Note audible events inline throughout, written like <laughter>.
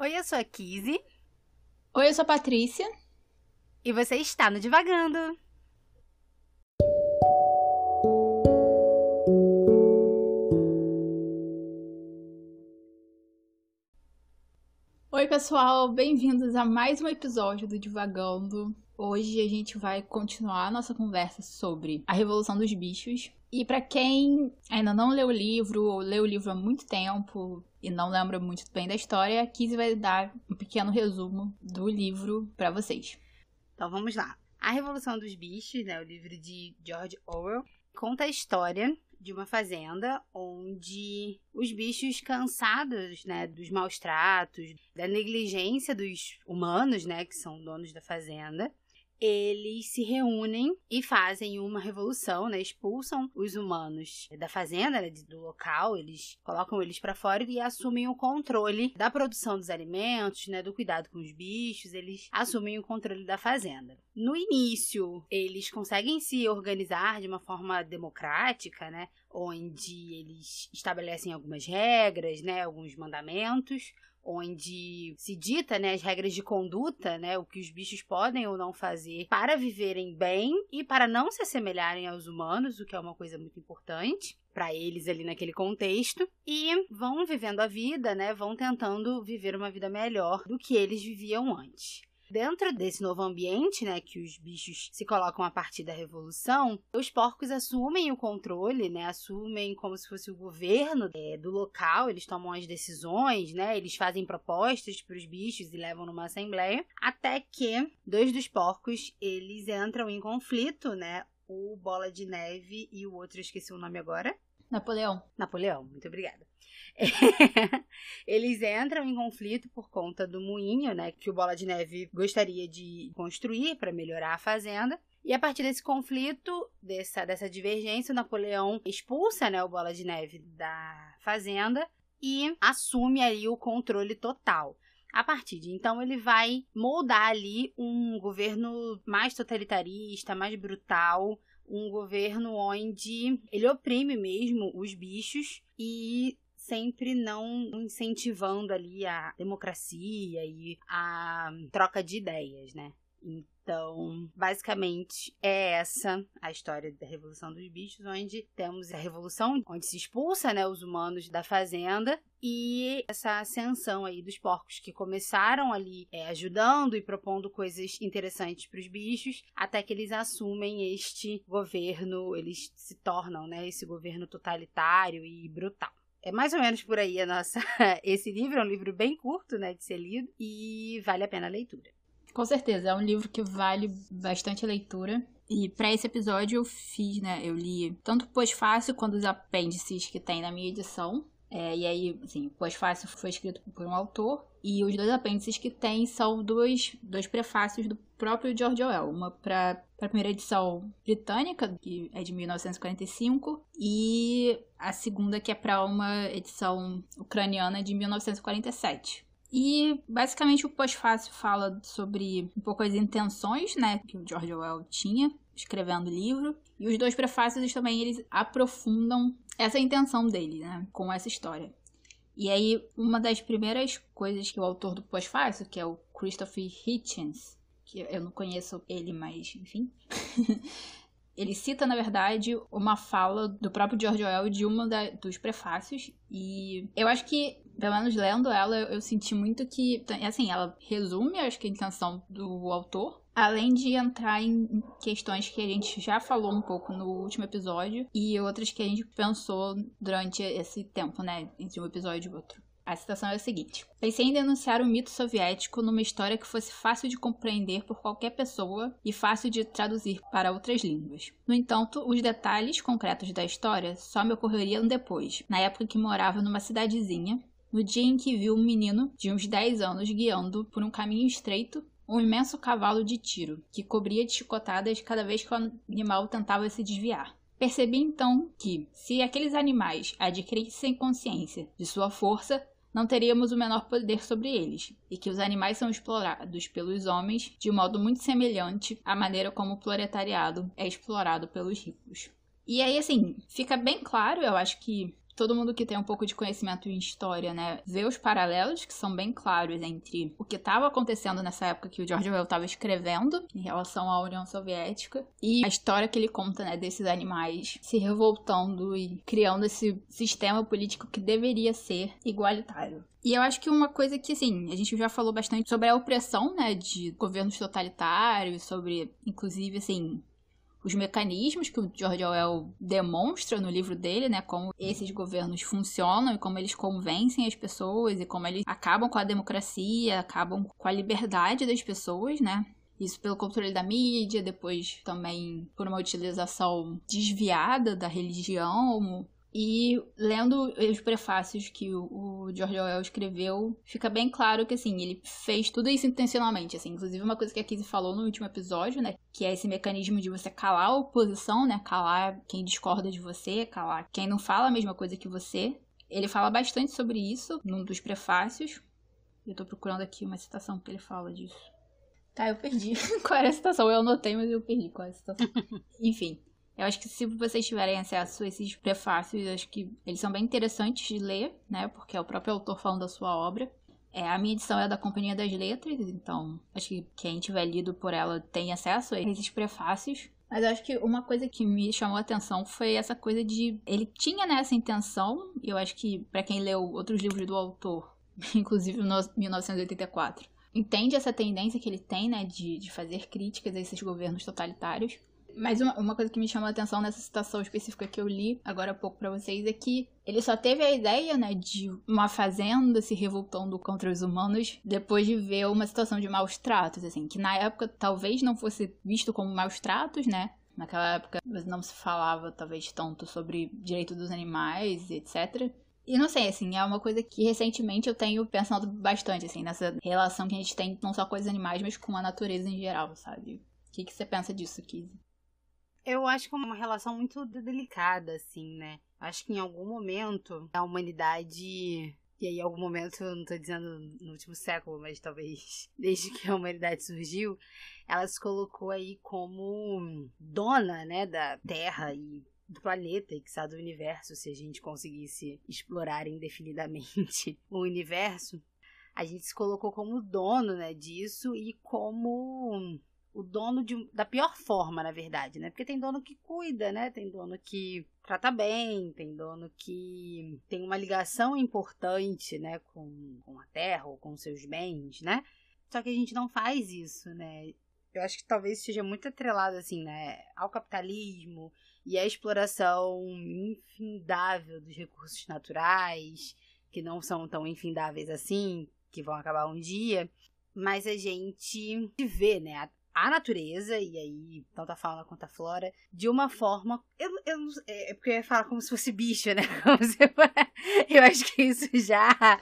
Oi, eu sou a Kizzy. Oi, eu sou a Patrícia. E você está no Divagando. Oi, pessoal, bem-vindos a mais um episódio do Divagando. Hoje a gente vai continuar a nossa conversa sobre a Revolução dos Bichos. E para quem ainda não leu o livro ou leu o livro há muito tempo e não lembra muito bem da história, a Kizzy vai dar um pequeno resumo do livro para vocês. Então vamos lá. A Revolução dos Bichos, né, o livro de George Orwell, conta a história de uma fazenda onde os bichos cansados, né, dos maus tratos, da negligência dos humanos, né, que são donos da fazenda, eles se reúnem e fazem uma revolução, né? Expulsam os humanos da fazenda, né? do local, eles colocam eles para fora e assumem o controle da produção dos alimentos, né? Do cuidado com os bichos, eles assumem o controle da fazenda. No início, eles conseguem se organizar de uma forma democrática, né? Onde eles estabelecem algumas regras, né? Alguns mandamentos onde se dita né, as regras de conduta, né, o que os bichos podem ou não fazer para viverem bem e para não se assemelharem aos humanos, o que é uma coisa muito importante para eles ali naquele contexto e vão vivendo a vida, né, vão tentando viver uma vida melhor do que eles viviam antes. Dentro desse novo ambiente, né, que os bichos se colocam a partir da revolução, os porcos assumem o controle, né, assumem como se fosse o governo é, do local, eles tomam as decisões, né, eles fazem propostas para os bichos e levam numa assembleia, até que dois dos porcos eles entram em conflito, né, o Bola de Neve e o outro, esqueci o nome agora. Napoleão. Napoleão, muito obrigada. <laughs> eles entram em conflito por conta do moinho, né, que o Bola de Neve gostaria de construir para melhorar a fazenda. E a partir desse conflito, dessa, dessa divergência, o Napoleão expulsa né, o Bola de Neve da fazenda e assume ali o controle total. A partir de então, ele vai moldar ali um governo mais totalitarista, mais brutal, um governo onde ele oprime mesmo os bichos e sempre não incentivando ali a democracia e a troca de ideias, né? Então, basicamente, é essa a história da Revolução dos Bichos, onde temos a revolução, onde se expulsa né, os humanos da fazenda e essa ascensão aí dos porcos que começaram ali é, ajudando e propondo coisas interessantes para os bichos, até que eles assumem este governo, eles se tornam né, esse governo totalitário e brutal. É mais ou menos por aí a nossa. <laughs> Esse livro é um livro bem curto, né, de ser lido e vale a pena a leitura. Com certeza, é um livro que vale bastante a leitura. E para esse episódio eu fiz, né? Eu li tanto o pós-fácil quanto os apêndices que tem na minha edição. É, e aí, assim, o pós-fácil foi escrito por um autor, e os dois apêndices que tem são dois, dois prefácios do próprio George Orwell. Uma para a primeira edição britânica, que é de 1945, e a segunda que é para uma edição ucraniana de 1947. E basicamente o pós-fácil fala sobre um pouco as intenções, né, que o George Orwell tinha escrevendo o livro. E os dois prefácios também eles aprofundam essa intenção dele, né, com essa história. E aí, uma das primeiras coisas que o autor do pós-fácil, que é o Christopher Hitchens, que eu não conheço ele, mas enfim, <laughs> ele cita, na verdade, uma fala do próprio George Orwell de uma da, dos prefácios. E eu acho que, pelo menos lendo ela, eu, eu senti muito que, assim, ela resume, acho que a intenção do autor, além de entrar em questões que a gente já falou um pouco no último episódio e outras que a gente pensou durante esse tempo, né, entre um episódio e outro. A citação é a seguinte: Pensei em denunciar o mito soviético numa história que fosse fácil de compreender por qualquer pessoa e fácil de traduzir para outras línguas. No entanto, os detalhes concretos da história só me ocorreriam depois, na época que morava numa cidadezinha, no dia em que vi um menino de uns 10 anos guiando por um caminho estreito um imenso cavalo de tiro, que cobria de chicotadas cada vez que o animal tentava se desviar. Percebi então que, se aqueles animais adquirissem consciência de sua força, não teríamos o menor poder sobre eles, e que os animais são explorados pelos homens de modo muito semelhante à maneira como o proletariado é explorado pelos ricos. E aí, assim, fica bem claro, eu acho que todo mundo que tem um pouco de conhecimento em história, né, vê os paralelos que são bem claros entre o que estava acontecendo nessa época que o George Orwell estava escrevendo em relação à União Soviética e a história que ele conta, né, desses animais se revoltando e criando esse sistema político que deveria ser igualitário. E eu acho que uma coisa que, assim, a gente já falou bastante sobre a opressão, né, de governos totalitários, sobre, inclusive, assim, os mecanismos que o George Orwell demonstra no livro dele, né, como esses governos funcionam e como eles convencem as pessoas e como eles acabam com a democracia, acabam com a liberdade das pessoas, né? Isso pelo controle da mídia, depois também por uma utilização desviada da religião, e lendo os prefácios que o, George Orwell escreveu, fica bem claro que, assim, ele fez tudo isso intencionalmente, assim. Inclusive, uma coisa que a Kizzy falou no último episódio, né? Que é esse mecanismo de você calar a oposição, né? Calar quem discorda de você, calar quem não fala a mesma coisa que você. Ele fala bastante sobre isso num dos prefácios. Eu tô procurando aqui uma citação que ele fala disso. Tá, eu perdi. <laughs> qual era a citação? Eu anotei, mas eu perdi qual é a citação. <laughs> Enfim, eu acho que se vocês tiverem acesso a esses prefácios, acho que eles são bem interessantes de ler, né? Porque é o próprio autor falando da sua obra. É, a minha edição é da Companhia das Letras, então acho que quem tiver lido por ela tem acesso a esses prefácios. Mas eu acho que uma coisa que me chamou a atenção foi essa coisa de. Ele tinha né, essa intenção, e eu acho que para quem leu outros livros do autor, <laughs> inclusive o 1984, entende essa tendência que ele tem, né, de, de fazer críticas a esses governos totalitários. Mas uma, uma, coisa que me chamou a atenção nessa citação específica que eu li agora há pouco para vocês é que ele só teve a ideia, né, de uma fazenda se revoltando contra os humanos depois de ver uma situação de maus tratos, assim, que na época talvez não fosse visto como maus tratos, né? Naquela época não se falava talvez tanto sobre direito dos animais, etc. E não sei, assim, é uma coisa que recentemente eu tenho pensado bastante, assim, nessa relação que a gente tem não só com os animais, mas com a natureza em geral, sabe? O que, que você pensa disso, Kizzy? Eu acho que é uma relação muito delicada, assim, né? Acho que em algum momento a humanidade. E aí, em algum momento, eu não tô dizendo no último século, mas talvez <laughs> desde que a humanidade surgiu, ela se colocou aí como dona, né, da Terra e do planeta e que sabe do universo, se a gente conseguisse explorar indefinidamente <laughs> o universo, a gente se colocou como dono, né, disso e como o dono de, da pior forma, na verdade, né? Porque tem dono que cuida, né? Tem dono que trata bem, tem dono que tem uma ligação importante, né, com, com a terra ou com seus bens, né? Só que a gente não faz isso, né? Eu acho que talvez seja muito atrelado, assim, né, ao capitalismo e à exploração infindável dos recursos naturais, que não são tão infindáveis assim, que vão acabar um dia, mas a gente vê, né, a natureza, e aí tanto a fauna quanto a flora, de uma forma. Eu, eu, é, é porque eu ia falar como se fosse bicho, né? <laughs> eu acho que isso já.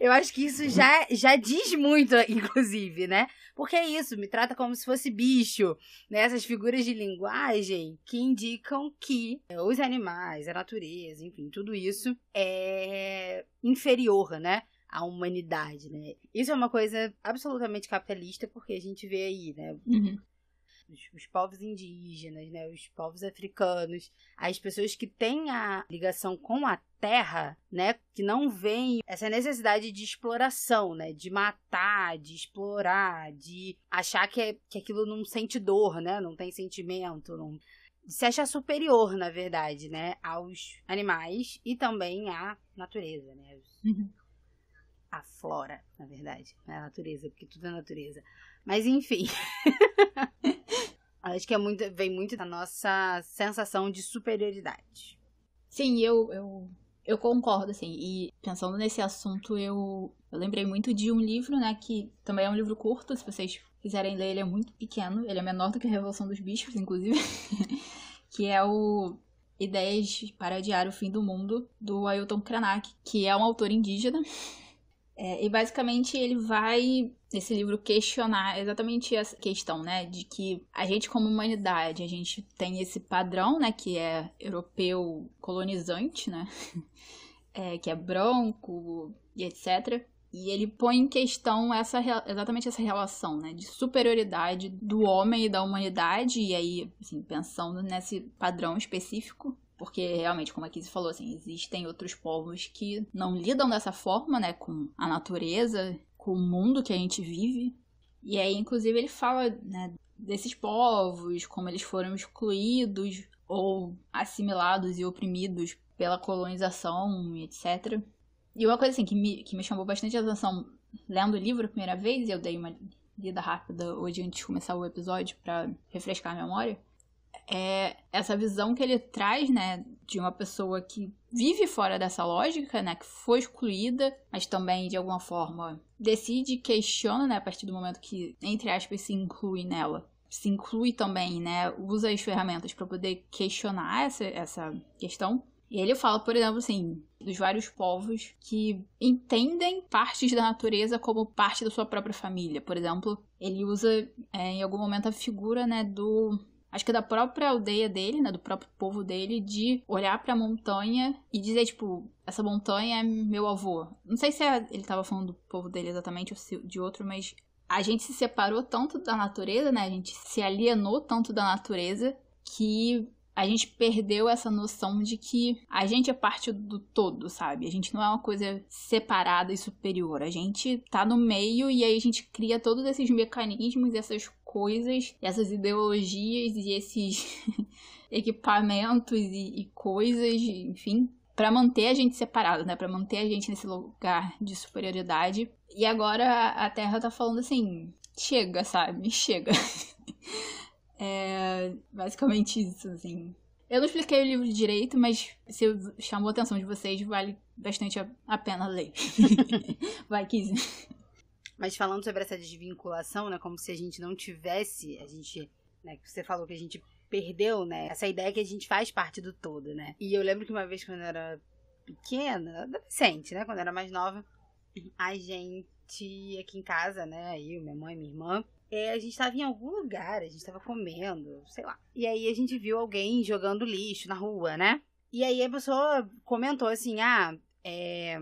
eu acho que isso já, já diz muito, inclusive, né? Porque é isso, me trata como se fosse bicho, né? Essas figuras de linguagem que indicam que os animais, a natureza, enfim, tudo isso é inferior, né? A humanidade, né? Isso é uma coisa absolutamente capitalista, porque a gente vê aí, né? Uhum. Os, os, povos indígenas, né? Os povos africanos, as pessoas que têm a ligação com a terra, né? Que não veem essa necessidade de exploração, né? De matar, de explorar, de achar que, é, que aquilo não sente dor, né? Não tem sentimento, não se acha superior, na verdade, né, aos animais e também à natureza, né? Uhum a flora, na verdade, não é a natureza, porque tudo é natureza. Mas enfim. <laughs> Acho que é muito, vem muito da nossa sensação de superioridade. Sim, eu, eu, eu concordo, assim. E pensando nesse assunto, eu, eu lembrei muito de um livro, né? Que também é um livro curto, se vocês quiserem ler, ele é muito pequeno. Ele é menor do que a Revolução dos Bichos, inclusive. <laughs> que é o Ideias para Adiar o Fim do Mundo, do Ailton Krenak, que é um autor indígena é, e basicamente ele vai, nesse livro, questionar exatamente essa questão, né? De que a gente, como humanidade, a gente tem esse padrão, né? Que é europeu colonizante, né? <laughs> É, que é branco e etc. E ele põe em questão essa, exatamente essa relação, né? De superioridade do homem e da humanidade. E aí, assim, pensando nesse padrão específico porque realmente, como a Kizzy falou, assim, existem outros povos que não lidam dessa forma, né, com a natureza, com o mundo que a gente vive. E aí, inclusive, ele fala, né, desses povos, como eles foram excluídos ou assimilados e oprimidos pela colonização, etc. E uma coisa assim que me, que me chamou bastante atenção lendo o livro a primeira vez, eu dei uma lida rápida hoje antes de começar o episódio para refrescar a memória, é essa visão que ele traz, né, de uma pessoa que vive fora dessa lógica, né, que foi excluída, mas também de alguma forma decide, questiona, né, a partir do momento que, entre aspas, se inclui nela. Se inclui também, né, usa as ferramentas para poder questionar essa, essa questão. E ele fala, por exemplo, assim, dos vários povos que entendem partes da natureza como parte da sua própria família. Por exemplo, ele usa é, em algum momento a figura, né, do acho que é da própria aldeia dele, né, do próprio povo dele, de olhar para a montanha e dizer, tipo, essa montanha é meu avô. Não sei se é, ele estava falando do povo dele exatamente ou de outro, mas a gente se separou tanto da natureza, né? A gente se alienou tanto da natureza que a gente perdeu essa noção de que a gente é parte do todo, sabe? A gente não é uma coisa separada e superior. A gente tá no meio e aí a gente cria todos esses mecanismos, essas coisas, essas ideologias e esses <laughs> equipamentos e, e coisas, enfim, para manter a gente separado, né? Para manter a gente nesse lugar de superioridade. E agora a Terra tá falando assim: chega, sabe? Chega. <laughs> É basicamente isso, assim. Eu não expliquei o livro direito, mas se chamou a atenção de vocês, vale bastante a, pena ler. <laughs> Vai, Kizzy. Mas falando sobre essa desvinculação, né, como se a gente não tivesse, a gente, né, você falou que a gente perdeu, né, essa ideia que a gente faz parte do todo, né. E eu lembro que uma vez quando eu era pequena, adolescente, né, quando eu era mais nova, a gente aqui em casa, né, eu, minha mãe, minha irmã, é, a gente estava em algum lugar, a gente estava comendo, sei lá. E aí a gente viu alguém jogando lixo na rua, né? E aí a pessoa comentou assim: ah, é,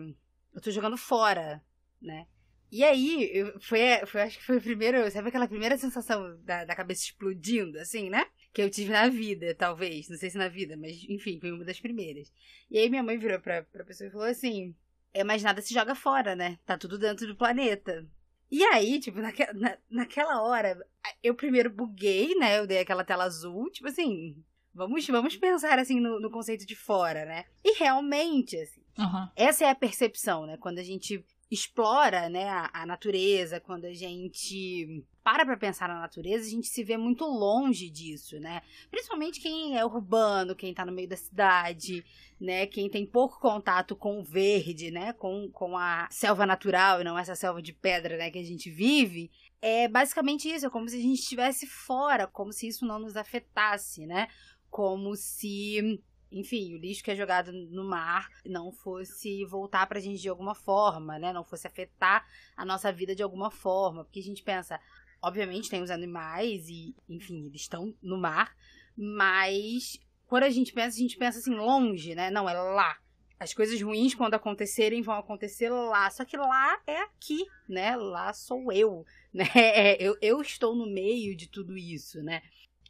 eu tô jogando fora, né? E aí, eu, foi, foi, acho que foi o primeiro, sabe aquela primeira sensação da, da cabeça explodindo, assim, né? Que eu tive na vida, talvez. Não sei se na vida, mas enfim, foi uma das primeiras. E aí minha mãe virou pra, pra pessoa e falou assim: é, mas nada se joga fora, né? Tá tudo dentro do planeta. E aí, tipo, naque, na, naquela hora, eu primeiro buguei, né? Eu dei aquela tela azul, tipo assim, vamos, vamos pensar assim no, no conceito de fora, né? E realmente, assim, uhum. essa é a percepção, né? Quando a gente explora, né, a, a natureza, quando a gente para pra pensar na natureza, a gente se vê muito longe disso, né? Principalmente quem é urbano, quem tá no meio da cidade, né? Quem tem pouco contato com o verde, né? Com, com a selva natural e não essa selva de pedra, né? Que a gente vive. É basicamente isso, é como se a gente estivesse fora, como se isso não nos afetasse, né? Como se enfim, o lixo que é jogado no mar não fosse voltar pra gente de alguma forma, né? Não fosse afetar a nossa vida de alguma forma. Porque a gente pensa, obviamente tem os animais e, enfim, eles estão no mar, mas quando a gente pensa, a gente pensa assim, longe, né? Não, é lá. As coisas ruins, quando acontecerem, vão acontecer lá. Só que lá é aqui, né? Lá sou eu, <laughs> né? Eu, eu estou no meio de tudo isso, né?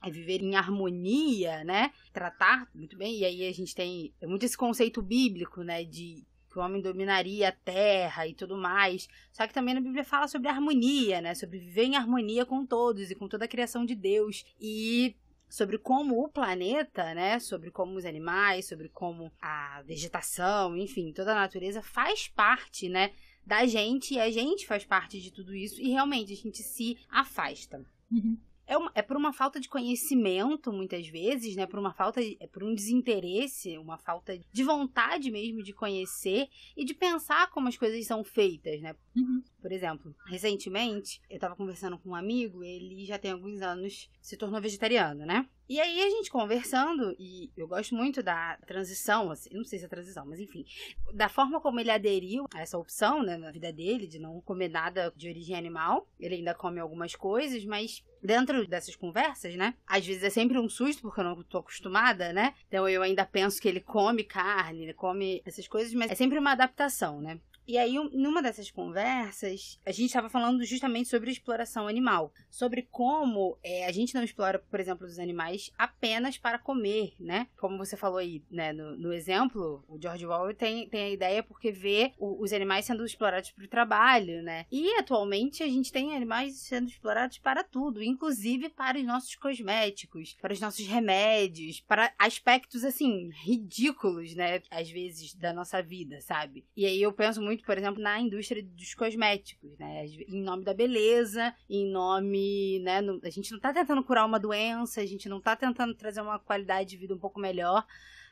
é viver em harmonia, né? Tratar muito bem. E aí a gente tem muito esse conceito bíblico, né? De que o homem dominaria a terra e tudo mais. Só que também na Bíblia fala sobre harmonia, né? Sobre viver em harmonia com todos e com toda a criação de Deus. E sobre como o planeta, né, sobre como os animais, sobre como a vegetação, enfim, toda a natureza faz parte, né, da gente e a gente faz parte de tudo isso e realmente a gente se afasta. Uhum é, uma, é por uma falta de conhecimento, muitas vezes, né? Por uma falta, de, é por um desinteresse, uma falta de vontade mesmo de conhecer e de pensar como as coisas são feitas, né? Uhum. Por exemplo, recentemente, eu tava conversando com um amigo, ele já tem alguns anos, se tornou vegetariano, né? E aí a gente conversando, e eu gosto muito da transição, assim, não sei se é transição, mas enfim, da forma como ele aderiu a essa opção, né, na vida dele, de não comer nada de origem animal. Ele ainda come algumas coisas, mas dentro dessas conversas, né? Às vezes é sempre um susto, porque eu não tô acostumada, né? Então eu ainda penso que ele come carne, ele come essas coisas, mas é sempre uma adaptação, né? E aí, numa dessas conversas, a gente estava falando justamente sobre exploração animal. Sobre como é, a gente não explora, por exemplo, os animais apenas para comer, né? Como você falou aí, né? No, no exemplo, o George Orwell tem, tem a ideia porque vê o, os animais sendo explorados para o trabalho, né? E atualmente a gente tem animais sendo explorados para tudo, inclusive para os nossos cosméticos, para os nossos remédios, para aspectos assim ridículos, né? Às vezes da nossa vida, sabe? E aí eu penso muito, por exemplo, na indústria dos cosméticos, né? Em nome da beleza, em nome, né? a gente não tá tentando curar uma doença, a gente não tá tentando trazer uma qualidade de vida um pouco melhor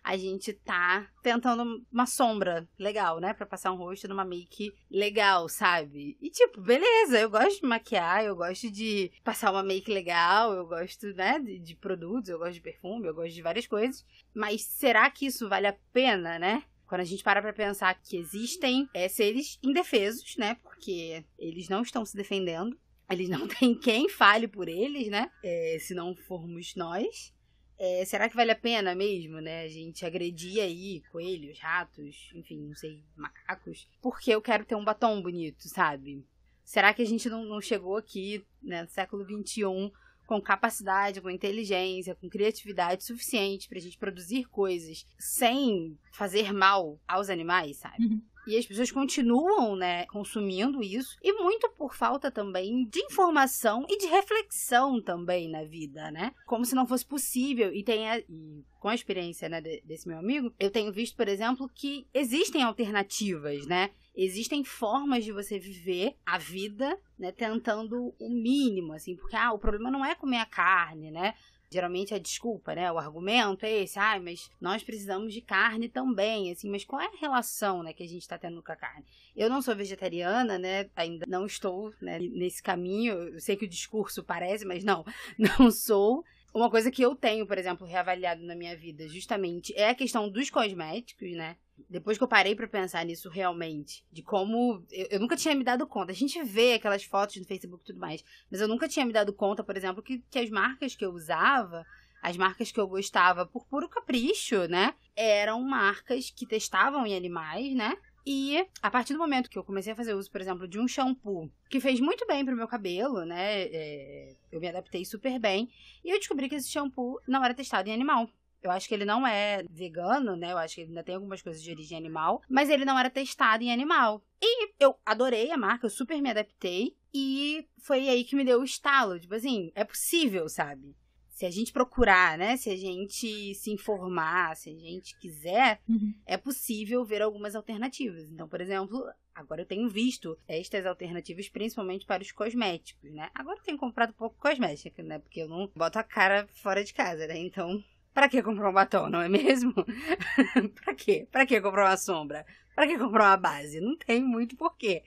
a gente tá tentando uma sombra legal, né? Pra passar um rosto numa make legal, sabe? E tipo, beleza, eu gosto de maquiar, eu gosto de passar uma make legal, eu gosto, né, de, de produtos, eu gosto de perfume, eu gosto de várias coisas. Mas será que isso vale a pena, né? Quando a gente para pra pensar que existem é, seres indefesos, né? Porque eles não estão se defendendo. Eles não <laughs> têm quem fale por eles, né? É, se não formos nós. É, será que vale a pena mesmo, né? A gente agredir aí coelhos, ratos, enfim, não sei, macacos, porque eu quero ter um batom bonito, sabe? Será que a gente não, não chegou aqui, né, no século XXI, com capacidade, com inteligência, com criatividade suficiente pra gente produzir coisas sem fazer mal aos animais, sabe? Uhum. E as pessoas continuam, né, consumindo isso. E muito por falta também de informação e de reflexão também na vida, né? Como se não fosse possível. E tem a, e com a experiência, né, desse meu amigo, eu tenho visto, por exemplo, que existem alternativas, né? Existem formas de você viver a vida, né, tentando o mínimo, assim, porque ah, o problema não é comer a carne, né? Geralmente a desculpa, né? O argumento é esse, ah, mas nós precisamos de carne também, assim, mas qual é a relação, né, que a gente está tendo com a carne? Eu não sou vegetariana, né? Ainda não estou né, nesse caminho. Eu sei que o discurso parece, mas não, <laughs> não sou. Uma coisa que eu tenho, por exemplo, reavaliado na minha vida, justamente, é a questão dos cosméticos, né? Depois que eu parei para pensar nisso realmente, de como. Eu, eu, nunca tinha me dado conta. A gente vê aquelas fotos no Facebook e tudo mais, mas eu nunca tinha me dado conta, por exemplo, que, que as marcas que eu usava, as marcas que eu gostava por puro capricho, né? Eram marcas que testavam em animais, né? E a partir do momento que eu comecei a fazer uso, por exemplo, de um shampoo que fez muito bem pro meu cabelo, né? É, eu me adaptei super bem. E eu descobri que esse shampoo não era testado em animal. Eu acho que ele não é vegano, né? Eu acho que ele ainda tem algumas coisas de origem animal. Mas ele não era testado em animal. E eu adorei a marca, eu super me adaptei. E foi aí que me deu o estalo. Tipo assim, é possível, sabe? se a gente procurar, né? Se a gente se informar, se a gente quiser, uhum. é possível ver algumas alternativas. Então, por exemplo, agora eu tenho visto estas alternativas principalmente para os cosméticos, né? Agora eu tenho comprado pouco cosmético, né? Porque eu não boto a cara fora de casa, né? Então, para que comprar um batom, não é mesmo? <laughs> para quê? Para que comprar uma sombra? Para que comprar uma base? Não tem muito porquê.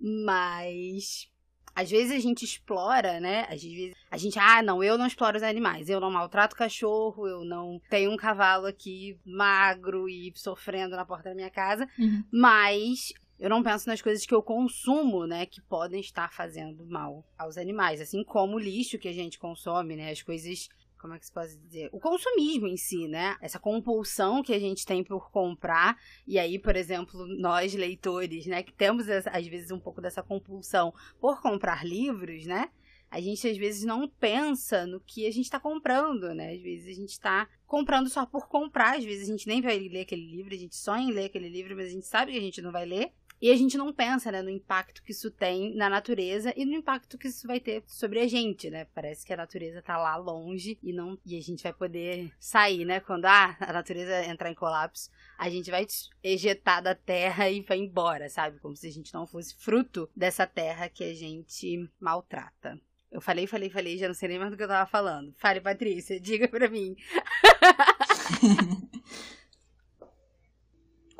Mas às vezes a gente explora, né? Às vezes a gente, ah, não, eu não exploro os animais, eu não maltrato cachorro, eu não tenho um cavalo aqui magro e sofrendo na porta da minha casa, uhum. mas eu não penso nas coisas que eu consumo, né, que podem estar fazendo mal aos animais, assim como o lixo que a gente consome, né, as coisas como é que se pode dizer? O consumismo em si, né? Essa compulsão que a gente tem por comprar. E aí, por exemplo, nós leitores, né, que temos às vezes um pouco dessa compulsão por comprar livros, né? A gente às vezes não pensa no que a gente está comprando, né? Às vezes a gente está comprando só por comprar, às vezes a gente nem vai ler aquele livro, a gente sonha em ler aquele livro, mas a gente sabe que a gente não vai ler. E a gente não pensa, né, no impacto que isso tem na natureza e no impacto que isso vai ter sobre a gente, né? Parece que a natureza tá lá longe e não e a gente vai poder sair, né? Quando ah, a natureza entrar em colapso, a gente vai ejetar da terra <laughs> e vai embora, sabe? Como se a gente não fosse fruto dessa terra que a gente maltrata. Eu falei, falei, falei, já não sei nem mais do que eu tava falando. Fale, Patrícia, <laughs> diga pra mim. <laughs>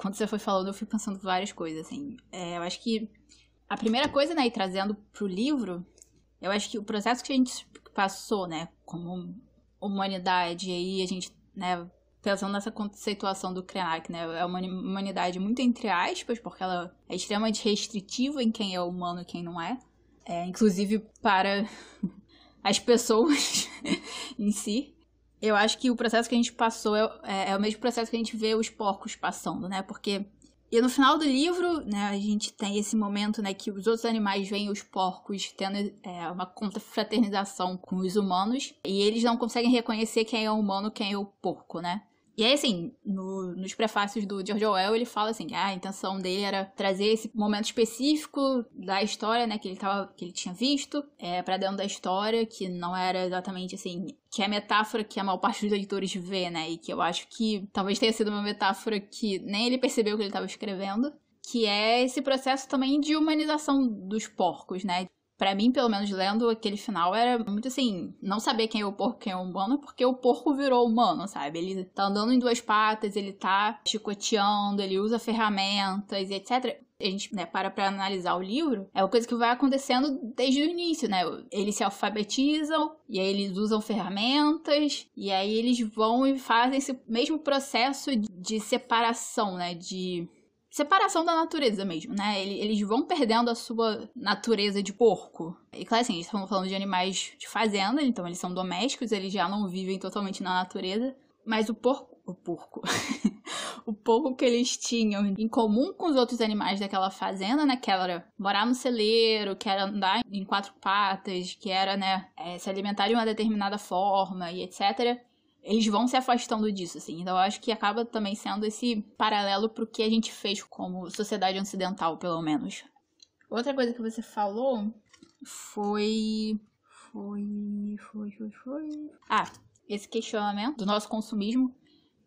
quando você foi falando, eu fui pensando várias coisas, assim. É, eu acho que a primeira coisa, né, e trazendo pro livro, eu acho que o processo que a gente passou, né, como humanidade, aí a gente, né, pensando nessa conceituação do Krenak, né, é uma humanidade muito entre aspas, porque ela é extremamente restritiva em quem é humano e quem não é. é inclusive para <laughs> as pessoas <laughs> em si eu acho que o processo que a gente passou é, é, é, o mesmo processo que a gente vê os porcos passando, né? Porque E no final do livro, né, a gente tem esse momento, né, que os outros animais veem os porcos tendo é, uma confraternização com os humanos e eles não conseguem reconhecer quem é o humano, quem é o porco, né? E aí, assim, no, nos prefácios do George Orwell, ele fala assim, ah, a intenção dele era trazer esse momento específico da história, né, que ele, tava, que ele tinha visto, é, para dentro da história, que não era exatamente, assim, que é a metáfora que a maior parte dos leitores vê, né, e que eu acho que talvez tenha sido uma metáfora que nem ele percebeu que ele estava escrevendo, que é esse processo também de humanização dos porcos, né? Para mim, pelo menos lendo aquele final, era muito assim, não saber quem é o porco quem é o humano, porque o porco virou humano, sabe? Ele tá andando em duas patas, ele tá chicoteando, ele usa ferramentas e etc. A gente né, para pra analisar o livro, é uma coisa que vai acontecendo desde o início, né? Eles se alfabetizam, e aí eles usam ferramentas, e aí eles vão e fazem esse mesmo processo de separação, né? De separação da natureza mesmo, né? Eles vão perdendo a sua natureza de porco. E claro, assim, estamos falando de animais de fazenda, então eles são domésticos, eles já não vivem totalmente na natureza. Mas o porco. O porco. <laughs> o pouco que eles tinham em comum com os outros animais daquela fazenda, né? Que era morar no celeiro, que era andar em quatro patas, que era, né, é, se alimentar de uma determinada forma e etc eles vão se afastando disso, assim. Então eu acho que acaba também sendo esse paralelo pro que a gente fez como sociedade ocidental, pelo menos. Outra coisa que você falou foi. Foi. Foi, foi, foi. Ah, esse questionamento do nosso consumismo.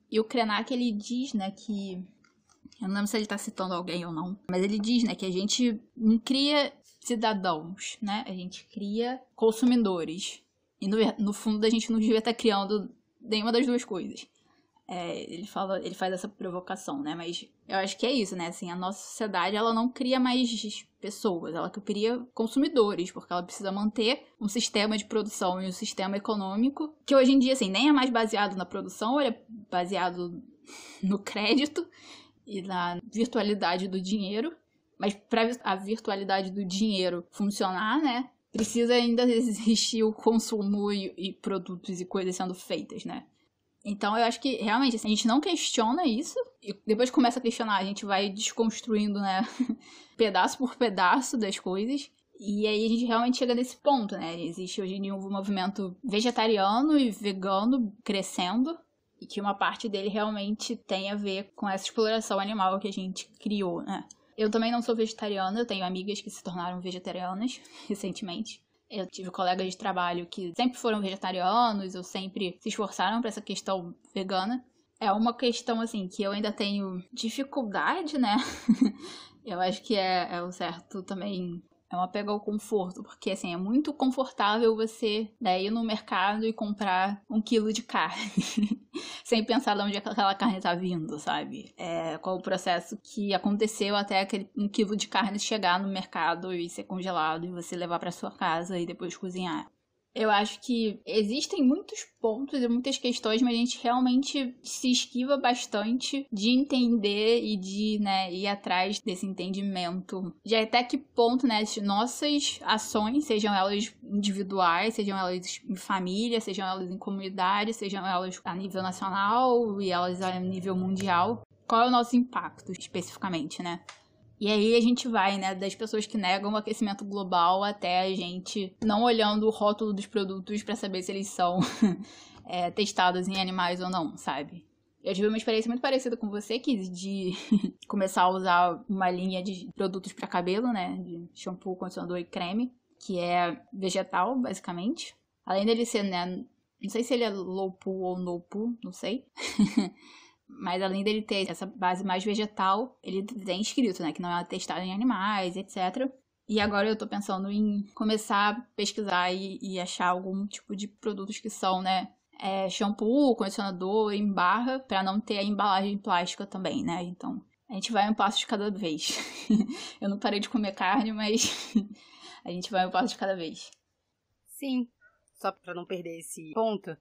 E o Krenak, ele diz, né, que. Eu não lembro se ele tá citando alguém ou não. Mas ele diz, né, que a gente não cria cidadãos, né? A gente cria consumidores. E no, no fundo a gente não devia estar tá criando nenhuma das duas coisas. É, ele fala, ele faz essa provocação, né? Mas eu acho que é isso, né? Assim, a nossa sociedade ela não cria mais pessoas, ela cria consumidores, porque ela precisa manter um sistema de produção e um sistema econômico que hoje em dia, assim, nem é mais baseado na produção, ele é baseado <laughs> no crédito e na virtualidade do dinheiro. Mas para a virtualidade do dinheiro funcionar, né? Precisa ainda <laughs> existir o consumo e, e, produtos e coisas sendo feitas, né? Então eu acho que realmente assim, a gente não questiona isso e depois começa a questionar, a gente vai desconstruindo, né, <laughs> pedaço por pedaço das coisas. E aí a gente realmente chega nesse ponto, né? Existe hoje em um movimento vegetariano e vegano crescendo e que uma parte dele realmente tem a ver com essa exploração animal que a gente criou, né? Eu também não sou vegetariana, eu tenho amigas que se tornaram vegetarianas <laughs> recentemente. Eu tive colegas de trabalho que sempre foram vegetarianos ou sempre se esforçaram para essa questão vegana. É uma questão, assim, que eu ainda tenho dificuldade, né? <laughs> eu acho que é, é o certo também é um apego ao conforto, porque assim, é muito confortável você né, ir no mercado e comprar um quilo de carne, <laughs> <laughs> sem pensar de onde aquela carne tá vindo, sabe? É, qual o processo que aconteceu até aquele um quilo de carne chegar no mercado e ser congelado e você levar para sua casa e depois cozinhar eu acho que existem muitos pontos e muitas questões, mas a gente realmente se esquiva bastante de entender e de né, ir atrás desse entendimento. De até que ponto né, as nossas ações, sejam elas individuais, sejam elas em família, sejam elas em comunidade, sejam elas a nível nacional e elas a nível mundial, qual é o nosso impacto especificamente, né? E aí a gente vai, né, das pessoas que negam o aquecimento global até a gente não olhando o rótulo dos produtos para saber se eles são <laughs> é, testados em animais ou não, sabe? Eu tive uma experiência muito parecida com você, que de <laughs> começar a usar uma linha de produtos para cabelo, né, de shampoo, condicionador e creme, que é vegetal, basicamente. Além dele ser, né, não sei se ele é low poo ou no poo, não sei. <laughs> Mas além dele ter essa base mais vegetal, ele tem escrito, né, que não é testado em animais, etc. E agora eu tô pensando em começar a pesquisar e, e achar algum tipo de produtos que são, né, é, shampoo, condicionador em barra, para não ter a embalagem plástica também, né? Então, a gente vai um passo de cada vez. <laughs> eu não parei de comer carne, mas <laughs> a gente vai um passo de cada vez. Sim, só para não perder esse ponto.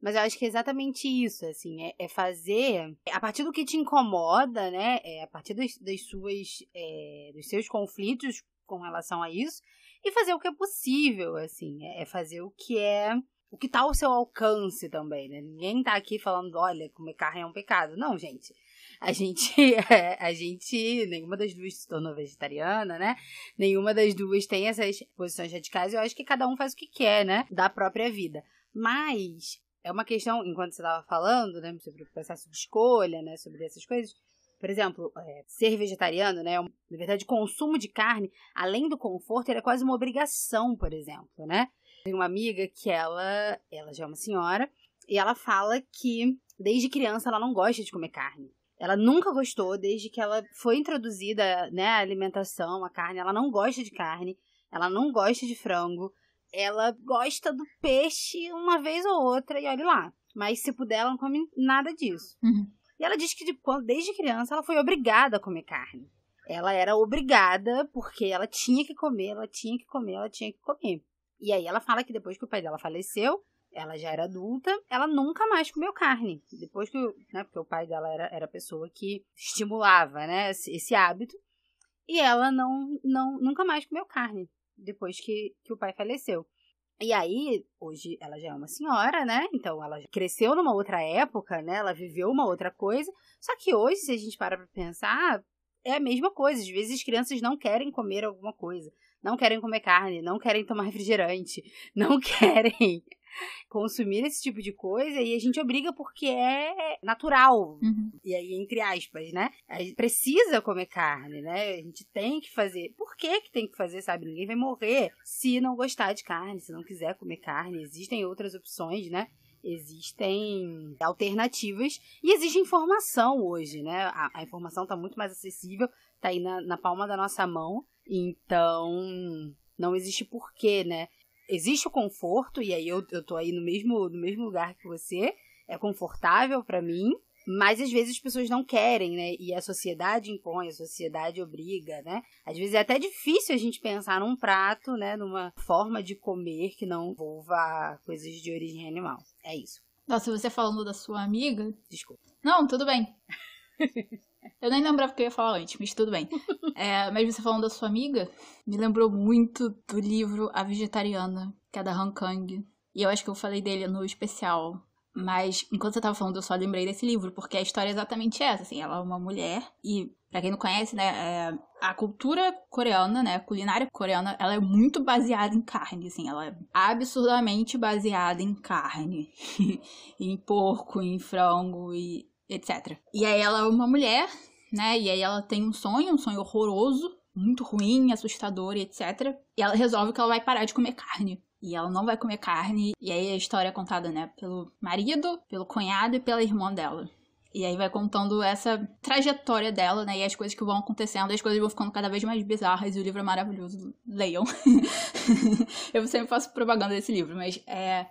Mas eu acho que é exatamente isso, assim, é, é fazer a partir do que te incomoda, né? É, a partir das, das suas, é, dos seus conflitos com relação a isso e fazer o que é possível, assim, é, é fazer o que é o que tá ao seu alcance também, né? Ninguém tá aqui falando, olha, comer carne é um pecado. Não, gente. A gente, <laughs> a gente, nenhuma das duas se tornou vegetariana, né? Nenhuma das duas tem essas posições radicais. Eu acho que cada um faz o que quer, né? Da própria vida. Mas é uma questão, enquanto você estava falando, né, sobre o processo de escolha, né, sobre essas coisas. Por exemplo, é, ser vegetariano, né, na verdade, consumo de carne, além do conforto, ele é quase uma obrigação, por exemplo, né? Tem uma amiga que ela, ela já é uma senhora, e ela fala que desde criança ela não gosta de comer carne. Ela nunca gostou, desde que ela foi introduzida, né, a alimentação, a carne, ela não gosta de carne, ela não gosta de frango, ela gosta do peixe uma vez ou outra, e olha lá. Mas se puder, ela não come nada disso. Uhum. E ela diz que de, desde criança ela foi obrigada a comer carne. Ela era obrigada porque ela tinha que comer, ela tinha que comer, ela tinha que comer. E aí ela fala que depois que o pai dela faleceu, ela já era adulta, ela nunca mais comeu carne. Depois que, né, porque o pai dela era, era a pessoa que estimulava, né, esse, esse hábito. E ela não, não, nunca mais comeu carne depois que, que o pai faleceu. E aí, hoje ela já é uma senhora, né? Então ela cresceu numa outra época, né? Ela viveu uma outra coisa. Só que hoje, se a gente para pra pensar, é a mesma coisa. Às vezes as crianças não querem comer alguma coisa. Não querem comer carne, não querem tomar <laughs> refrigerante, não querem consumir esse tipo de coisa e a gente obriga porque é natural. Uhum. E aí, entre aspas, né? A gente precisa comer carne, né? A gente tem que fazer. Por que que tem que fazer, sabe? Ninguém vai morrer se não gostar de carne, se não quiser comer carne. Existem outras opções, né? Existem alternativas e existe informação hoje, né? A, a informação está muito mais acessível, está aí na, na palma da nossa mão. Então, não existe porquê, né? Existe o conforto, e aí eu, eu tô aí no mesmo, no mesmo lugar que você, é confortável para mim, mas às vezes as pessoas não querem, né? E a sociedade impõe, a sociedade obriga, né? Às vezes é até difícil a gente pensar num prato, né? Numa forma de comer que não envolva coisas de origem animal. É isso. Nossa, você falando da sua amiga. Desculpa. Não, tudo bem. <laughs> Eu nem lembrava o que eu ia falar antes, mas tudo bem. É, mas você falando da sua amiga, me lembrou muito do livro A Vegetariana, que é da Han Kang. E eu acho que eu falei dele no especial. Mas enquanto você tava falando, eu só lembrei desse livro, porque a história é exatamente essa, assim, ela é uma mulher e Pra quem não conhece, né, é, a cultura coreana, né, a culinária coreana, ela é muito baseada em carne, assim, ela é absurdamente baseada em carne, <laughs> em porco, em frango e etc. E aí ela é uma mulher, né? E aí ela tem um sonho, um sonho horroroso, muito ruim, assustador e etc. E ela resolve que ela vai parar de comer carne. E ela não vai comer carne. E aí a história é contada, né? Pelo marido, pelo cunhado e pela irmã dela. E aí vai contando essa trajetória dela, né? E as coisas que vão acontecendo, as coisas vão ficando cada vez mais bizarras. E o livro é maravilhoso. Leiam. <laughs> eu sempre faço propaganda desse livro, mas é.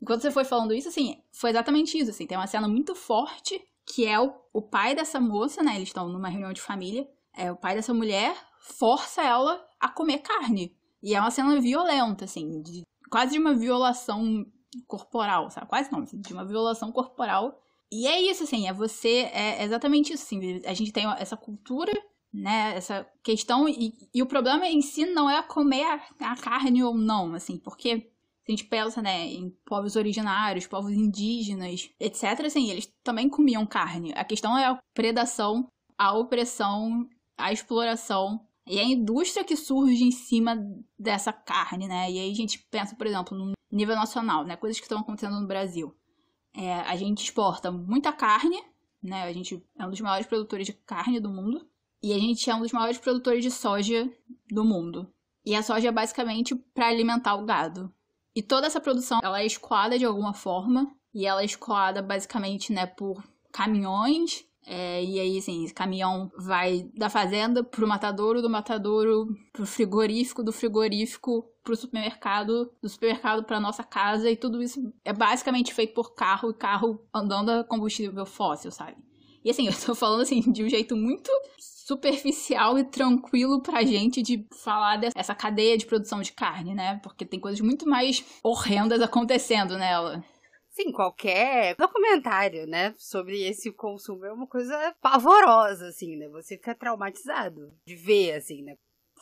Enquanto você foi falando isso, assim, foi exatamente isso. Assim, tem uma cena muito forte que é o, o pai dessa moça, né? Eles estão numa reunião de família. É, o pai dessa mulher força ela a comer carne. E é uma cena violenta, assim, de, quase de uma violação corporal, sabe? Quase não, de uma violação corporal e é isso, assim, é você, é exatamente isso, assim, a gente tem essa cultura, né, essa questão, e, e o problema em si não é comer a, carne ou não, assim, porque se a gente pensa, né, em povos originários, povos indígenas, etc., assim, eles também comiam carne. A questão é a predação, a opressão, a exploração e a indústria que surge em cima dessa carne, né? E aí a gente pensa, por exemplo, no nível nacional, né, coisas que estão acontecendo no Brasil. É, a gente exporta muita carne, né? A gente é um dos maiores produtores de carne do mundo. E a gente é um dos maiores produtores de soja do mundo. E a soja é basicamente para alimentar o gado. E toda essa produção, ela é escoada de alguma forma. E ela é escoada basicamente, né, por caminhões é, e aí, assim, esse caminhão vai da fazenda pro matadouro, do matadouro pro frigorífico, do frigorífico pro supermercado, do supermercado pra nossa casa, e tudo isso é basicamente feito por carro e carro andando a combustível fóssil, sabe? E assim, <laughs> eu tô falando assim de um jeito muito superficial e tranquilo pra gente de falar dessa cadeia de produção de carne, né? Porque tem coisas muito mais horrendas acontecendo nela. Sim, qualquer documentário, né, sobre esse consumo é uma coisa pavorosa, assim, né? Você fica traumatizado de ver, assim, né?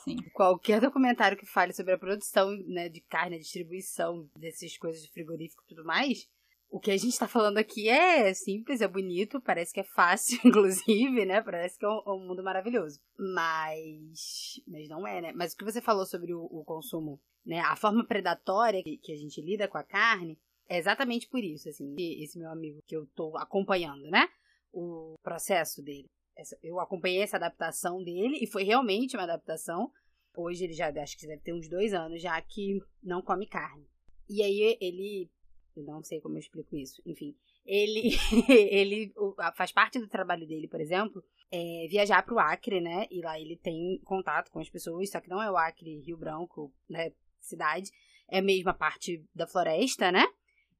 Sim. Qualquer documentário que fale sobre a produção, né, de carne, a distribuição dessas coisas de frigorífico e tudo mais, O que a gente tá falando aqui é simples, é bonito, parece que é fácil, <laughs> inclusive, né? Parece que é um, um mundo maravilhoso. Mas. Mas não é, né? Mas o que você falou sobre o, o consumo, né? A forma predatória que, que a gente lida com a carne é exatamente por isso, assim. Esse meu amigo que eu tô acompanhando, né? O processo dele. Eu acompanhei essa adaptação dele e foi realmente uma adaptação. Hoje ele já acho que deve ter uns dois anos já que não come carne. E aí ele eu não sei como eu explico isso. Enfim, ele, <laughs> ele faz parte do trabalho dele, por exemplo, é viajar para o Acre, né? E lá ele tem contato com as pessoas, só que não é o Acre, Rio Branco, né? Cidade, é a mesma parte da floresta, né?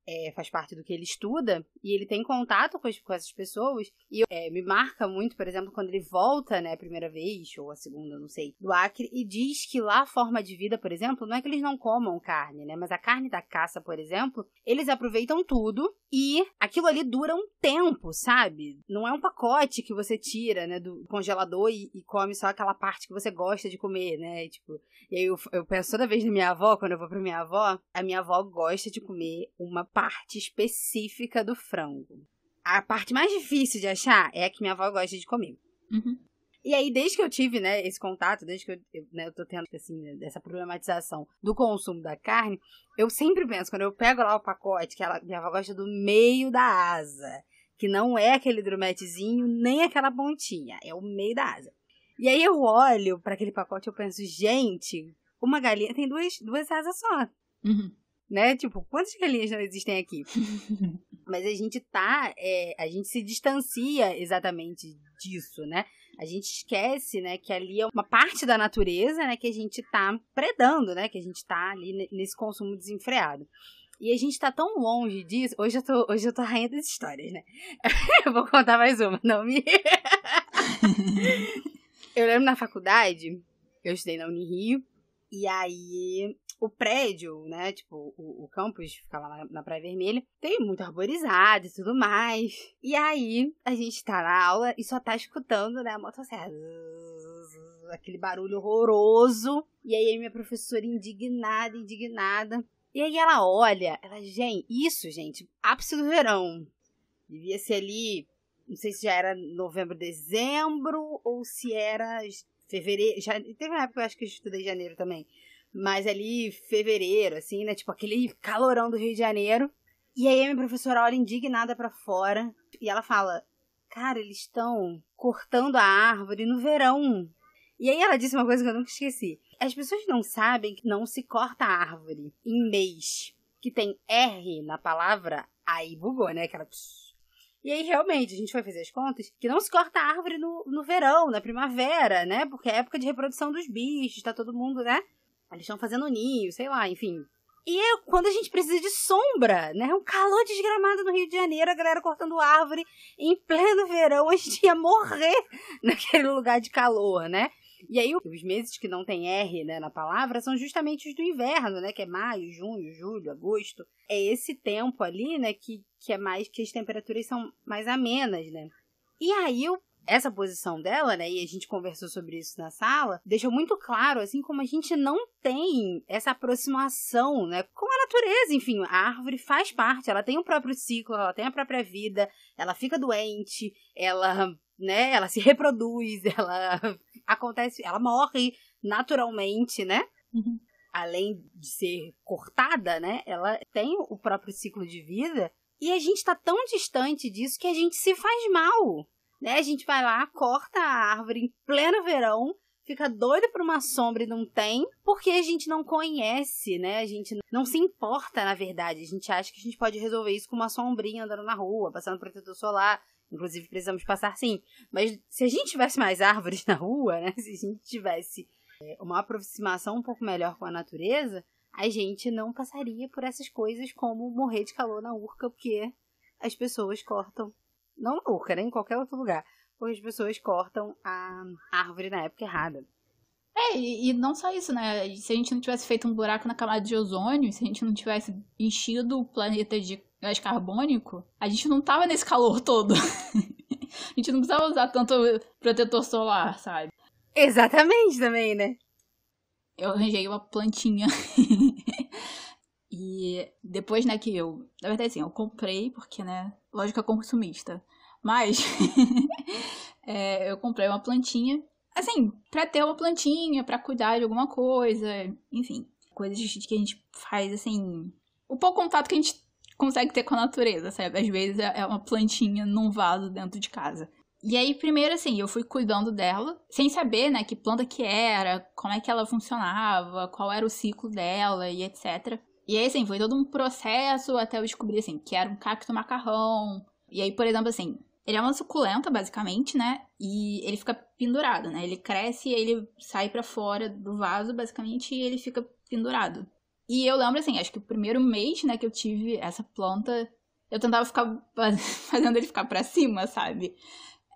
É, faz parte do que ele estuda, e ele tem contato com, com essas pessoas, e é, me marca muito, por exemplo, quando ele volta, né, a primeira vez, ou a segunda, não sei, do Acre, e diz que lá a forma de vida, por exemplo, não é que eles não comam carne, né, mas a carne da caça, por exemplo, eles aproveitam tudo, e aquilo ali dura um tempo, sabe? Não é um pacote que você tira, né, do congelador e, e come só aquela parte que você gosta de comer, né, e, tipo, e aí eu, eu penso toda vez na minha avó, quando eu vou pra minha avó, a minha avó gosta de comer uma parte específica do frango. A parte mais difícil de achar é a que minha avó gosta de comer. Uhum. E aí, desde que eu tive, né, esse contato, desde que eu, eu, né, eu tô tendo, assim, essa problematização do consumo da carne, eu sempre penso, quando eu pego lá o pacote, que ela, minha avó gosta do meio da asa, que não é aquele drumetezinho, nem aquela pontinha, é o meio da asa. E aí eu olho para aquele pacote e eu penso, gente, uma galinha tem duas, duas asas só. Uhum né? Tipo, quantas galinhas não existem aqui? <laughs> Mas a gente tá, é, a gente se distancia exatamente disso, né? A gente esquece, né, que ali é uma parte da natureza, né, que a gente tá predando, né, que a gente tá ali nesse consumo desenfreado. E a gente tá tão longe disso. Hoje eu tô, hoje eu tô rainha das histórias, né? <laughs> eu vou contar mais uma, não me. <laughs> eu lembro na faculdade, eu estudei na Unirio, e aí o prédio, né? Tipo, o, o campus ficava lá na Praia Vermelha, tem muito arborizado e tudo mais. E aí, a gente tá na aula e só tá escutando, né, a motosserra. Aquele barulho horroroso. E aí, minha professora indignada, indignada. E aí ela olha, ela, gente, isso, gente, ápice do verão. Devia ser ali, não sei se já era novembro, dezembro, ou se era fevereiro. Já, teve uma época, eu acho que eu estudei janeiro também. Mas ali, fevereiro, assim, né? Tipo, aquele calorão do Rio de Janeiro. E aí a minha professora olha indignada para fora e ela fala: Cara, eles estão cortando a árvore no verão. E aí ela disse uma coisa que eu nunca esqueci. As pessoas não sabem que não se corta a árvore em mês que tem R na palavra, aí bugou, né? Aquela. E aí, realmente, a gente foi fazer as contas que não se corta a árvore no, no verão, na primavera, né? Porque é época de reprodução dos bichos, tá todo mundo, né? Eles estão fazendo ninho, sei lá, enfim. E é quando a gente precisa de sombra, né? Um calor desgramado no Rio de Janeiro, a galera cortando árvore em pleno verão, a gente ia morrer <laughs> naquele lugar de calor, né? E aí, os meses que não tem R né, na palavra são justamente os do inverno, né? Que é maio, junho, julho, agosto. É esse tempo ali, né? Que, que é mais que as temperaturas são mais amenas, né? E aí, eu essa posição dela, né, e a gente conversou sobre isso na sala, deixou muito claro, assim, como a gente não tem essa aproximação, né, com a natureza, enfim, a árvore faz parte, ela tem o próprio ciclo, ela tem a própria vida, ela fica doente, ela, né, ela se reproduz, <laughs> ela acontece, ela morre naturalmente, né? Uhum. Além de ser cortada, né, ela tem o próprio ciclo de vida, e a gente tá tão distante disso que a gente se faz mal né? A gente vai lá, corta a árvore em pleno verão, fica doido por uma sombra e não tem, porque a gente não conhece, né? A gente não se importa, na verdade. A gente acha que a gente pode resolver isso com uma sombrinha andando na rua, passando protetor solar. Inclusive, precisamos passar sim. Mas se a gente tivesse mais árvores <laughs> na rua, né? Se a gente tivesse é, uma aproximação um pouco melhor com a natureza, a gente não passaria por essas coisas como morrer de calor na urca, porque as pessoas cortam não na Urca, nem em qualquer outro lugar. Porque as pessoas cortam a árvore na época errada. É, e, e, não só isso, né? Se a gente não tivesse feito um buraco na camada de ozônio, se a gente não tivesse enchido o planeta de gás carbônico, a gente não tava nesse calor todo. <laughs> a gente não precisava usar tanto protetor solar, sabe? Exatamente também, né? Eu arranjei uma plantinha. <laughs> E depois, né, que eu. Na verdade, assim, eu comprei, porque, né, lógica consumista. Mas. <laughs> é, eu comprei uma plantinha. Assim, pra ter uma plantinha, pra cuidar de alguma coisa, enfim. Coisas que a gente faz, assim. O pouco contato que a gente consegue ter com a natureza, sabe? Às vezes é, é uma plantinha num vaso dentro de casa. E aí, primeiro, assim, eu fui cuidando dela, sem saber, né, que planta que era, como é que ela funcionava, qual era o ciclo dela e etc. E aí, assim, foi todo um processo até eu descobrir, assim, que era um cacto macarrão. E aí, por exemplo, assim, ele é uma suculenta, basicamente, né? E ele fica pendurado, né? Ele cresce e ele sai para fora do vaso, basicamente, e ele fica pendurado. E eu lembro, assim, acho que o primeiro mês, né, que eu tive essa planta, eu tentava ficar <laughs> fazendo ele ficar para cima, sabe?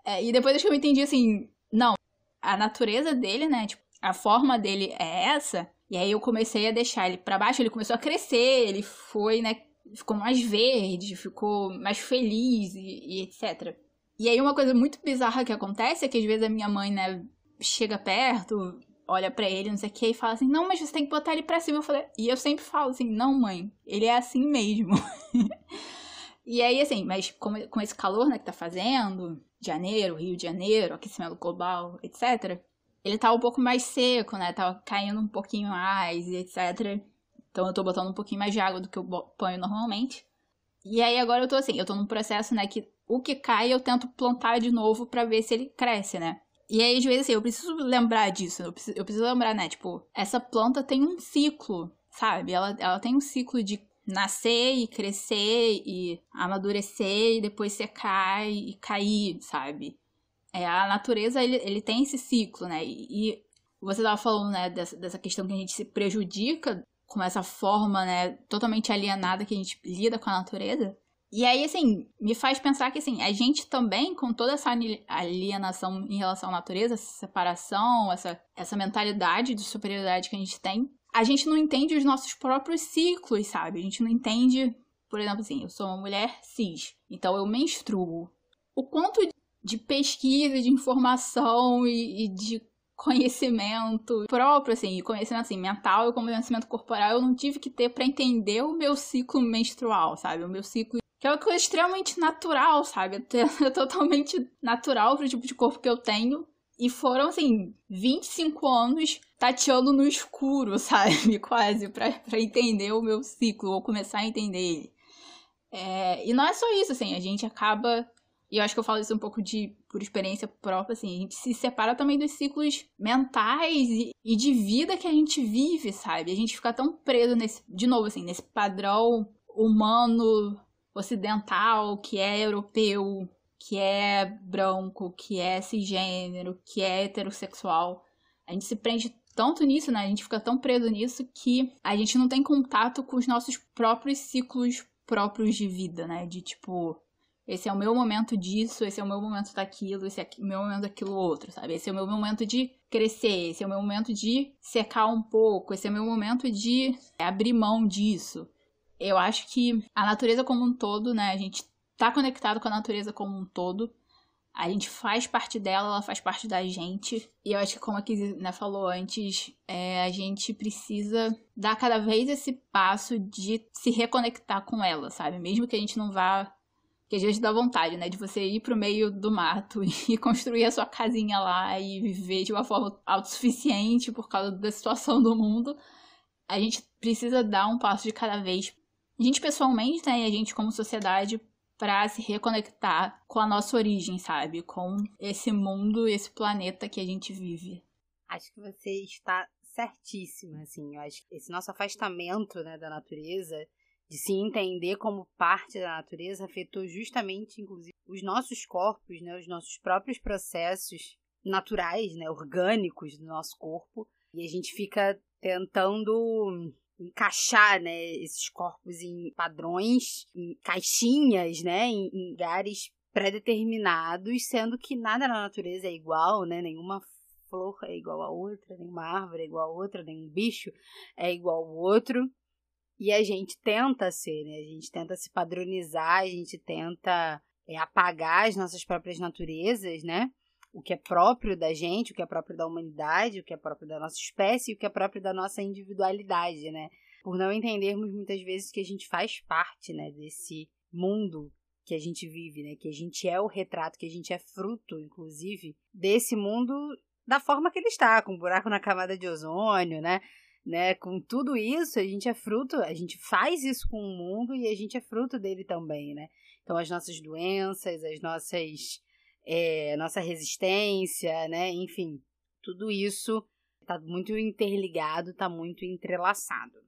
É, e depois acho que eu entendi assim, não, a natureza dele, né? Tipo, a forma dele é essa. E aí eu comecei a deixar ele para baixo, ele começou a crescer, ele foi, né? Ficou mais verde, ficou mais feliz e, e etc. E aí uma coisa muito bizarra que acontece é que às vezes a minha mãe, né, chega perto, olha para ele, não sei o que, e fala assim, não, mas você tem que botar ele pra cima. Eu falei, e eu sempre falo assim, não, mãe, ele é assim mesmo. <laughs> e aí, assim, mas com, com esse calor, né, que tá fazendo, Janeiro, Rio de Janeiro, aquecimento global, etc., ele tá um pouco mais seco, né? Tava caindo um pouquinho mais e etc. Então eu tô botando um pouquinho mais de água do que eu ponho normalmente. E aí agora eu tô assim, eu tô num processo, né, que o que cai eu tento plantar de novo para ver se ele cresce, né? E aí, às vezes, assim, eu preciso lembrar disso. Eu preciso, eu preciso lembrar, né? Tipo, essa planta tem um ciclo, sabe? Ela, ela tem um ciclo de nascer e crescer e amadurecer e depois secar e cair, sabe? É, a natureza, ele, ele tem esse ciclo, né? E, e você estava falando, né, dessa, dessa questão que a gente se prejudica com essa forma, né, totalmente alienada que a gente lida com a natureza. E aí, assim, me faz pensar que, assim, a gente também, com toda essa alienação em relação à natureza, essa separação, essa, essa mentalidade de superioridade que a gente tem, a gente não entende os nossos próprios ciclos, sabe? A gente não entende, por exemplo, assim, eu sou uma mulher cis, então eu menstruo. O quanto de pesquisa, de informação e, e de conhecimento próprio, assim, conhecimento assim, mental e conhecimento corporal eu não tive que ter para entender o meu ciclo menstrual, sabe? O meu ciclo que é uma coisa extremamente natural, sabe? <laughs> É totalmente natural pro tipo de corpo que eu tenho. E foram, assim, 25 anos tateando no escuro, <laughs> sabe? Quase, pra entender o meu ciclo, ou começar a entender ele. É, e não é só isso, assim, a gente acaba. E eu acho que eu falo isso um pouco de por experiência própria, assim, a gente se separa também dos ciclos mentais e, e de vida que a gente vive, sabe? A gente fica tão preso nesse, de novo, assim, nesse padrão humano ocidental que é europeu, que é branco, que é cisgênero, que é heterossexual. A gente se prende tanto nisso, né? A gente fica tão preso nisso que a gente não tem contato com os nossos próprios ciclos próprios de vida, né? De tipo, esse é o meu momento disso, esse é o meu momento daquilo, esse é o meu momento daquilo outro, sabe? Esse é o meu momento de crescer, esse é o meu momento de secar um pouco, esse é o meu momento de abrir mão disso. Eu acho que a natureza como um todo, né? A gente tá conectado com a natureza como um todo. A gente faz parte dela, ela faz parte da gente. E eu acho que, como a Kizzy né, falou antes, é, a gente precisa dar cada vez esse passo de se reconectar com ela, sabe? Mesmo que a gente não vá. Que às vezes dá vontade, né? De você ir pro meio do mato <laughs> e construir a sua casinha lá e viver de uma forma autossuficiente por causa da situação do mundo. A gente precisa dar um passo de cada vez. A gente pessoalmente, né? E a gente como sociedade para se reconectar com a nossa origem, sabe? Com esse mundo, esse planeta que a gente vive. Acho que você está certíssima, assim. Eu acho que esse nosso afastamento, né, da natureza, de se entender como parte da natureza, afetou justamente, inclusive, os nossos corpos, né, os nossos próprios processos naturais, né, orgânicos do nosso corpo. E a gente fica tentando encaixar, né, esses corpos em padrões, em caixinhas, né, em, lugares pré-determinados, sendo que nada na natureza é igual, né, nenhuma flor é igual a outra, nenhuma árvore é igual a outra, nenhum bicho é igual ao outro. E a gente tenta ser, né? A gente tenta se padronizar, a gente tenta é, apagar as nossas próprias naturezas, né? o que é próprio da gente, o que é próprio da humanidade, o que é próprio da nossa espécie e o que é próprio da nossa individualidade, né? por não entendermos muitas vezes que a gente faz parte, né, desse mundo que a gente vive, né, que a gente é o retrato, que a gente é fruto, inclusive, desse mundo da forma que ele está, com um buraco na camada de ozônio, né? Né, com tudo isso, a gente é fruto, a gente faz isso com o mundo e a gente é fruto dele também, né? Então, as nossas doenças, as nossas. É, nossa resistência, né? Enfim, tudo isso está muito interligado, está muito entrelaçado.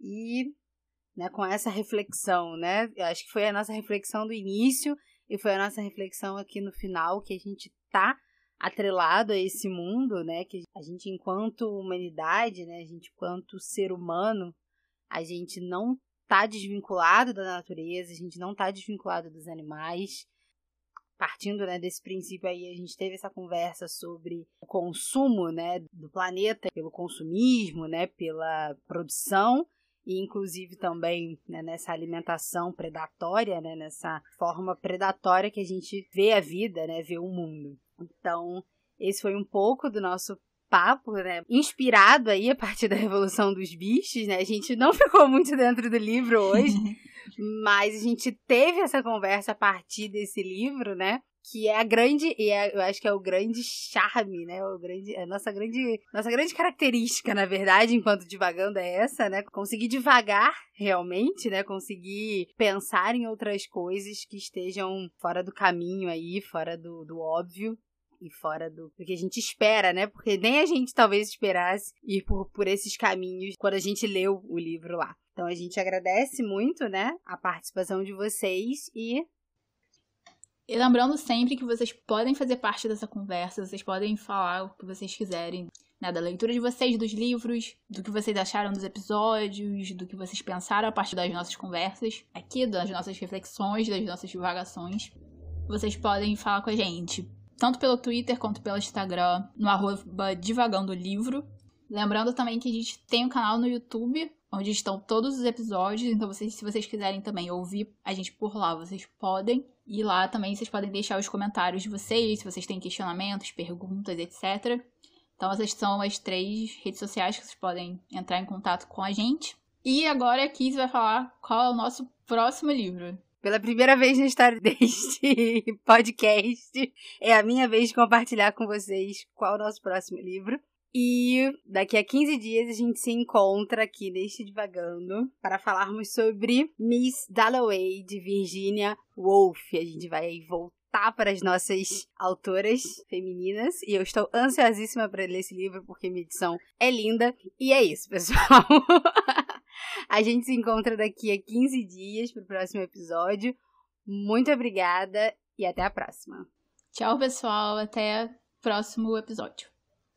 E né, com essa reflexão, né? Acho que foi a nossa reflexão do início e foi a nossa reflexão aqui no final que a gente tá atrelado a esse mundo, né? Que a gente, enquanto humanidade, né? A gente, enquanto ser humano, a gente não tá desvinculado da natureza, a gente não tá desvinculado dos animais. Partindo né, desse princípio aí, a gente teve essa conversa sobre o consumo né, do planeta pelo consumismo, né, pela produção e inclusive também né, nessa alimentação predatória, né, nessa forma predatória que a gente vê a vida, né, vê o mundo. Então, esse foi um pouco do nosso papo, né? Inspirado aí a partir da Revolução dos Bichos, né? A gente não <laughs> ficou muito dentro do livro hoje, <laughs> mas a gente teve essa conversa a partir desse livro, né? que é a grande, e é, eu acho que é o grande charme, né? O grande, a nossa grande, nossa grande característica, na verdade, enquanto divagando é essa, né? Conseguir devagar realmente, né? Conseguir pensar em outras coisas que estejam fora do caminho aí, fora do, do óbvio e fora do, do, que a gente espera, né? Porque nem a gente talvez esperasse ir por, por esses caminhos quando a gente leu o livro lá. Então a gente agradece muito, né, a participação de vocês e e lembrando sempre que vocês podem fazer parte dessa conversa, vocês podem falar o que vocês quiserem, né, da leitura de vocês, dos livros, do que vocês acharam dos episódios, do que vocês pensaram a partir das nossas conversas, aqui, das nossas reflexões, das nossas divagações. Vocês podem falar com a gente, tanto pelo Twitter quanto pelo Instagram, no arroba divagando livro. Lembrando também que a gente tem um canal no YouTube, onde estão todos os episódios, então vocês, se vocês quiserem também ouvir a gente por lá, vocês podem. E lá também vocês podem deixar os comentários de vocês, se vocês têm questionamentos, perguntas, etc. Então essas são as três redes sociais que vocês podem entrar em contato com a gente. E agora a Kiz vai falar qual é o nosso próximo livro. Pela primeira vez na história <laughs> deste podcast, é a minha vez de compartilhar com vocês qual é o nosso próximo livro. E daqui a 15 dias a gente se encontra aqui neste Divagando para falarmos sobre Miss Dalloway de Virginia Woolf. A gente vai voltar para as nossas autoras femininas e eu estou ansiosíssima para ler esse livro porque minha edição é linda. E é isso, pessoal. <laughs> <laughs> a gente se encontra daqui a 15 dias para o próximo episódio. Muito obrigada e até a próxima. Tchau, pessoal. Até o próximo episódio.